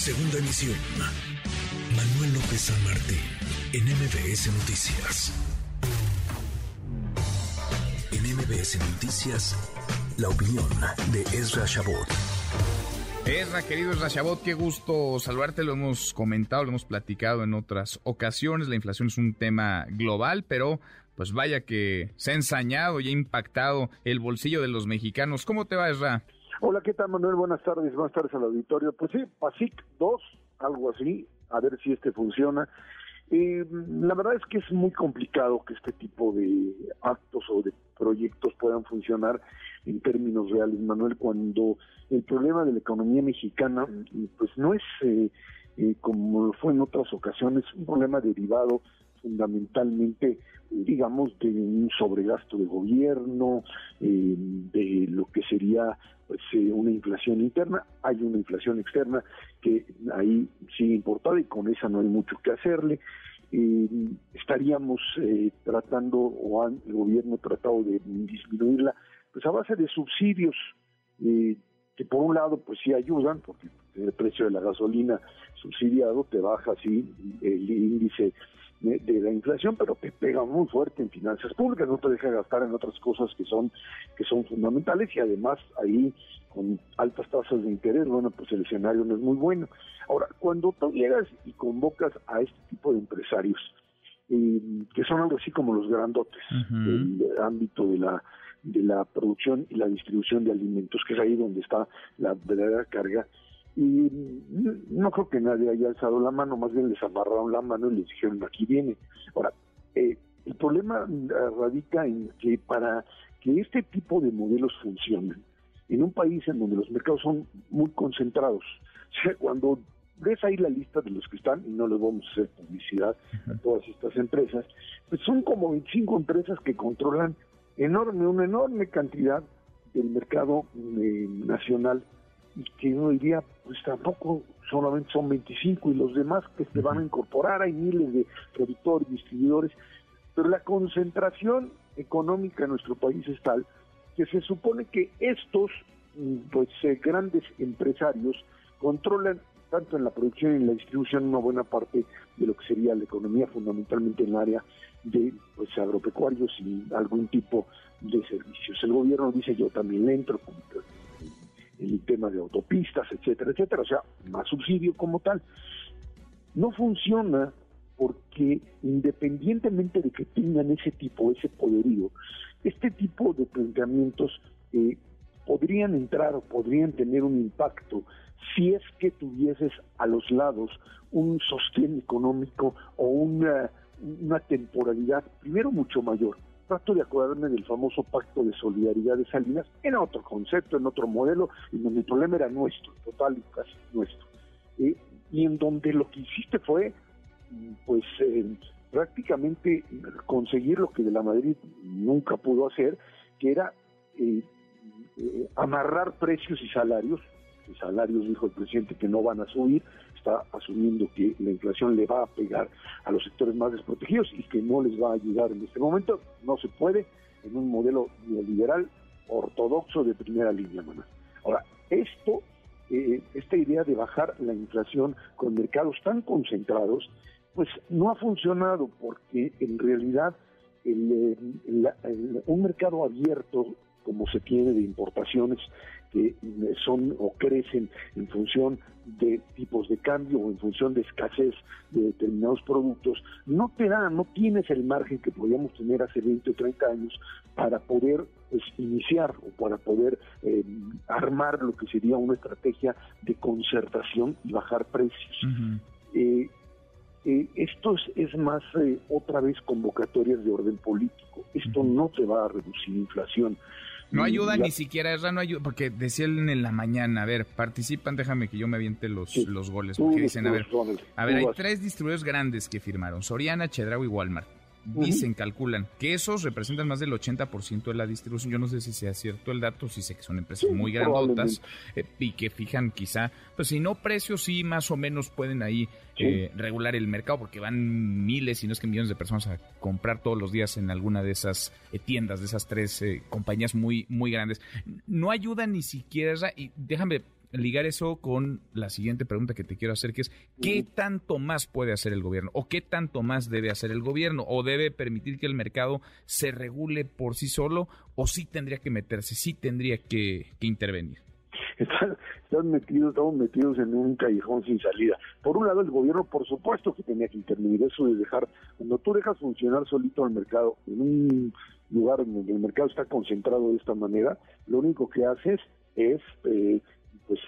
Segunda emisión. Manuel López San Martín, en MBS Noticias. En MBS Noticias, la opinión de Ezra Shabot. Ezra, querido Ezra Shabot, qué gusto saludarte. Lo hemos comentado, lo hemos platicado en otras ocasiones. La inflación es un tema global, pero pues vaya que se ha ensañado y ha impactado el bolsillo de los mexicanos. ¿Cómo te va, Ezra? Hola, ¿qué tal, Manuel? Buenas tardes, buenas tardes al auditorio. Pues sí, PASIC 2, algo así, a ver si este funciona. Eh, la verdad es que es muy complicado que este tipo de actos o de proyectos puedan funcionar en términos reales, Manuel, cuando el problema de la economía mexicana, pues no es eh, eh, como fue en otras ocasiones, un problema derivado fundamentalmente, digamos, de un sobregasto de gobierno, eh, de lo que sería pues, eh, una inflación interna. Hay una inflación externa que ahí sigue importada y con esa no hay mucho que hacerle. Eh, estaríamos tratando, o han, el gobierno tratado de disminuirla, pues a base de subsidios que por un lado pues sí ayudan, porque el precio de la gasolina subsidiado te baja así el inflación, pero te pega muy fuerte en finanzas públicas, no te deja gastar en otras cosas que son que son fundamentales y además ahí con altas tasas de interés, bueno, pues el escenario no es muy bueno. Ahora, cuando tú llegas y convocas a este tipo de empresarios, eh, que son algo así como los grandotes del ámbito de la de la producción y la distribución de alimentos, que es ahí donde está la verdadera carga, y no creo que nadie haya alzado la mano, más bien les amarraron la mano y les dijeron aquí viene. Ahora, eh, el problema radica en que para que este tipo de modelos funcionen, en un país en donde los mercados son muy concentrados, o sea, cuando ves ahí la lista de los que están, y no les vamos a hacer publicidad a todas estas empresas, pues son como 25 empresas que controlan enorme, una enorme cantidad del mercado eh, nacional y que uno diría, pues tampoco solamente son 25 y los demás que se van a incorporar, hay miles de productores, distribuidores, pero la concentración económica en nuestro país es tal que se supone que estos mm, pues eh, grandes empresarios controlan tanto en la producción y en la distribución una buena parte de lo que sería la economía fundamentalmente en el área de pues agropecuarios y algún tipo de servicios. El gobierno dice yo también le entro como el tema de autopistas, etcétera, etcétera, o sea, más subsidio como tal. No funciona porque independientemente de que tengan ese tipo, ese poderío, este tipo de planteamientos eh, podrían entrar o podrían tener un impacto si es que tuvieses a los lados un sostén económico o una, una temporalidad, primero mucho mayor, trato de acordarme del famoso pacto de solidaridad de Salinas, en otro concepto, en otro modelo, en donde el problema era nuestro, total y casi nuestro. Eh, y en donde lo que hiciste fue, pues, eh, prácticamente conseguir lo que de la Madrid nunca pudo hacer, que era eh, amarrar precios y salarios, salarios dijo el presidente que no van a subir, está asumiendo que la inflación le va a pegar a los sectores más desprotegidos y que no les va a ayudar en este momento. No se puede en un modelo neoliberal ortodoxo de primera línea, Manuel. Ahora, esto, eh, esta idea de bajar la inflación con mercados tan concentrados, pues no ha funcionado porque en realidad el, un mercado abierto como se tiene de importaciones que eh, son o crecen en función de tipos de cambio o en función de escasez de determinados productos, no te da, no tienes el margen que podíamos tener hace 20 o 30 años para poder pues, iniciar o para poder eh, armar lo que sería una estrategia de concertación y bajar precios. Eh, esto es, más otra vez convocatorias de orden político. Esto no te va a reducir inflación. No ayuda ni siquiera, Erra, no ayuda, porque decía él en la mañana, a ver, participan, déjame que yo me aviente los, los goles, porque dicen, a ver, a ver, hay tres distribuidores grandes que firmaron, Soriana, Chedraui y Walmart dicen, calculan que esos representan más del 80% de la distribución. Yo no sé si sea cierto el dato, si sé que son empresas muy grandotas eh, y que fijan quizá, pues si no precios, sí más o menos pueden ahí eh, regular el mercado porque van miles, si no es que millones de personas a comprar todos los días en alguna de esas eh, tiendas, de esas tres compañías muy, muy grandes. No ayuda ni siquiera, y déjame ligar eso con la siguiente pregunta que te quiero hacer, que es, ¿qué tanto más puede hacer el gobierno? ¿O qué tanto más debe hacer el gobierno? ¿O debe permitir que el mercado se regule por sí solo? ¿O sí tendría que meterse, sí tendría que, intervenir? Están, metidos, estamos metidos en un callejón sin salida. Por un lado, el gobierno, por supuesto que tenía que intervenir. Eso de dejar, cuando tú dejas funcionar solito el mercado en un lugar donde el mercado está concentrado de esta manera, lo único que haces es eh, pues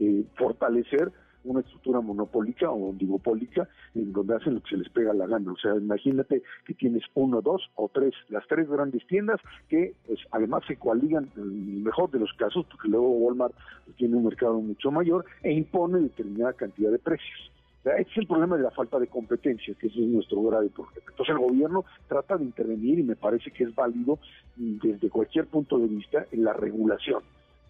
eh, fortalecer una estructura monopólica o oligopólica en donde hacen lo que se les pega la gana. O sea, imagínate que tienes uno, dos o tres, las tres grandes tiendas que pues además se coaligan en el mejor de los casos, porque luego Walmart tiene un mercado mucho mayor e impone determinada cantidad de precios. O ese es el problema de la falta de competencia, que ese es nuestro grave problema. Entonces el gobierno trata de intervenir y me parece que es válido desde cualquier punto de vista en la regulación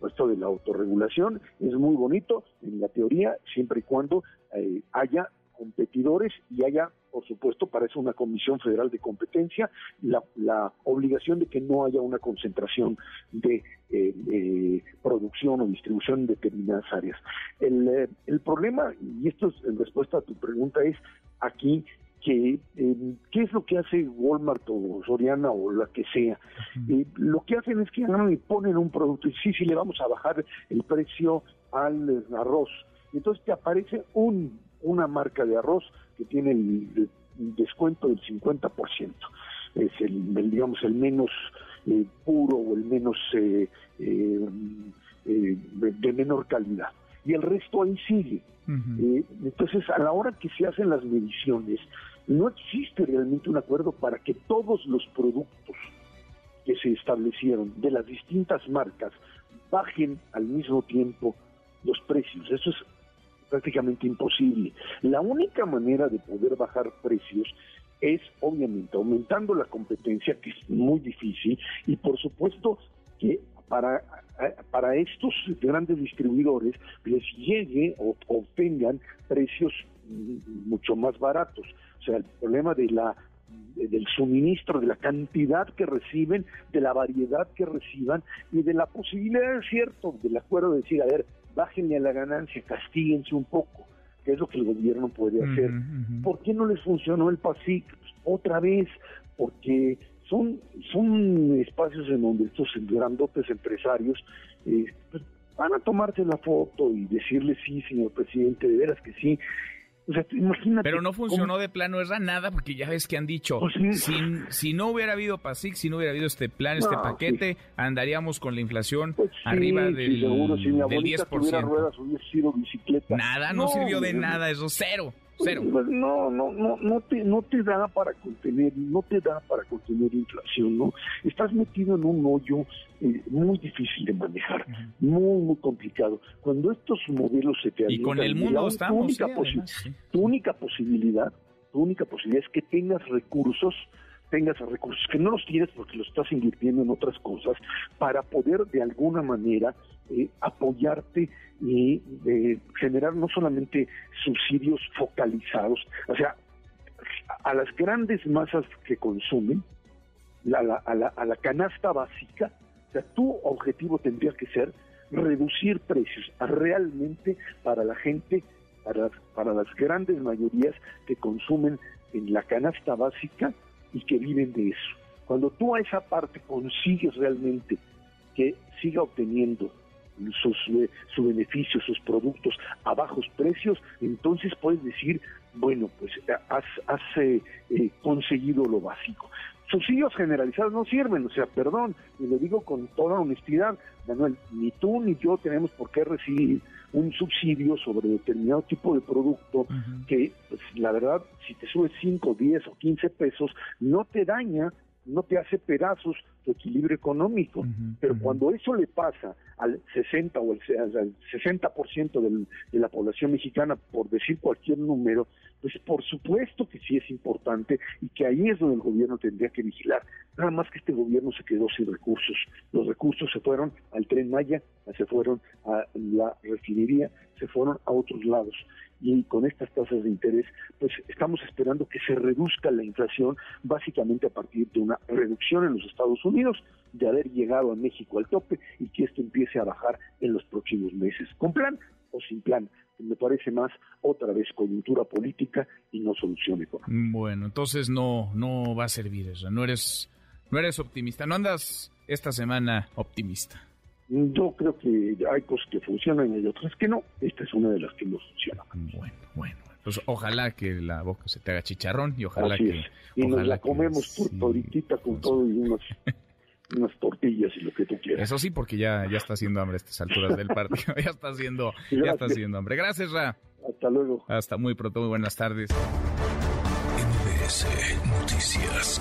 esto de la autorregulación es muy bonito en la teoría, siempre y cuando eh, haya competidores y haya, por supuesto, para eso una Comisión Federal de Competencia, la, la obligación de que no haya una concentración de eh, producción o distribución en determinadas áreas. El, eh, el problema, y esto es en respuesta a tu pregunta, es aquí que qué es lo que hace Walmart o Soriana o la que sea. Eh, lo que hacen es que y ponen un producto y sí, sí, le vamos a bajar el precio al arroz. entonces te aparece un, una marca de arroz que tiene el, descuento del 50%. Es el, digamos, el menos eh, puro o el menos de menor calidad. Y el resto ahí sigue. entonces, a la hora que se hacen las mediciones, no existe realmente un acuerdo para que todos los productos que se establecieron de las distintas marcas bajen al mismo tiempo los precios. Eso es prácticamente imposible. La única manera de poder bajar precios es obviamente aumentando la competencia, que es muy difícil, y por supuesto que para, para estos grandes distribuidores les llegue o obtengan precios mucho más baratos. O sea, el problema de la del suministro, de la cantidad que reciben, de la variedad que reciban y de la posibilidad, es cierto, del acuerdo de decir, a ver, bájenle a la ganancia, castíguense un poco, que es lo que el gobierno puede hacer. ¿Por qué no les funcionó el PASIC? Pues, otra vez, porque son, son espacios en donde estos grandotes empresarios eh, pues, van a tomarse la foto y decirle sí, señor presidente, de veras que sí, pero no funcionó de plano, era nada, porque ya ves que han dicho, pues si, no hubiera habido PASIC, si no hubiera habido este plan, este paquete, andaríamos con la inflación pues arriba del, seguro, si mi del 10%. Ruedas, hubiera sido bicicleta. Nada, no, sirvió de nada, eso cero. Cero. Pues no, no, no, no te, no te da para contener, no te da para contener inflación, ¿no? Estás metido en un hoyo eh, muy difícil de manejar, muy, muy complicado. Cuando estos modelos se te Y con el mundo estamos, tu única, tu única posibilidad, tu única posibilidad es que tengas recursos tengas recursos, que no los tienes porque los estás invirtiendo en otras cosas, para poder de alguna manera eh, apoyarte y eh, generar no solamente subsidios focalizados, o sea, a las grandes masas que consumen, a, la, a la canasta básica, o sea, tu objetivo tendría que ser reducir precios realmente para la gente, para, para las grandes mayorías que consumen en la canasta básica y que viven de eso. Cuando tú a esa parte consigues realmente que siga obteniendo sus, eh, su beneficio, sus productos a bajos precios, entonces puedes decir, bueno, pues eh, has, has eh, conseguido lo básico. Subsidios generalizados no sirven, o sea, perdón, y lo digo con toda honestidad, Manuel, ni tú ni yo tenemos por qué recibir un subsidio sobre determinado tipo de producto que, pues, la verdad, si te sube 5, 10 o 15 pesos, no te daña, no te hace pedazos equilibrio económico. Pero cuando eso le pasa al 60 o al, 60% del, de la población mexicana, por decir cualquier número, pues por supuesto que sí es importante y que ahí es donde el gobierno tendría que vigilar. Nada más que este gobierno se quedó sin recursos. Los recursos se fueron al tren Maya, se fueron a la refinería, se fueron a otros lados y con estas tasas de interés, pues estamos esperando que se reduzca la inflación básicamente a partir de una reducción en los Estados Unidos Unidos de haber llegado a México al tope y que esto empiece a bajar en los próximos meses, con plan o sin plan. Me parece más otra vez coyuntura política y no solución económica. Bueno, entonces no, no va a servir eso. No eres, no eres optimista. No andas esta semana optimista. Yo creo que hay cosas que funcionan y hay otras que no. Esta es una de las que no funciona. Bueno, bueno. Pues ojalá que la boca se te haga chicharrón y ojalá que... Y nos la comemos por toditita con todo y unos unas tortillas y lo que tú quieras. Eso sí, porque ya, ya está haciendo hambre a estas alturas del partido. ya está haciendo, ya está haciendo hambre. Gracias, Ra. Hasta luego. Hasta muy pronto, muy buenas tardes. MBS Noticias.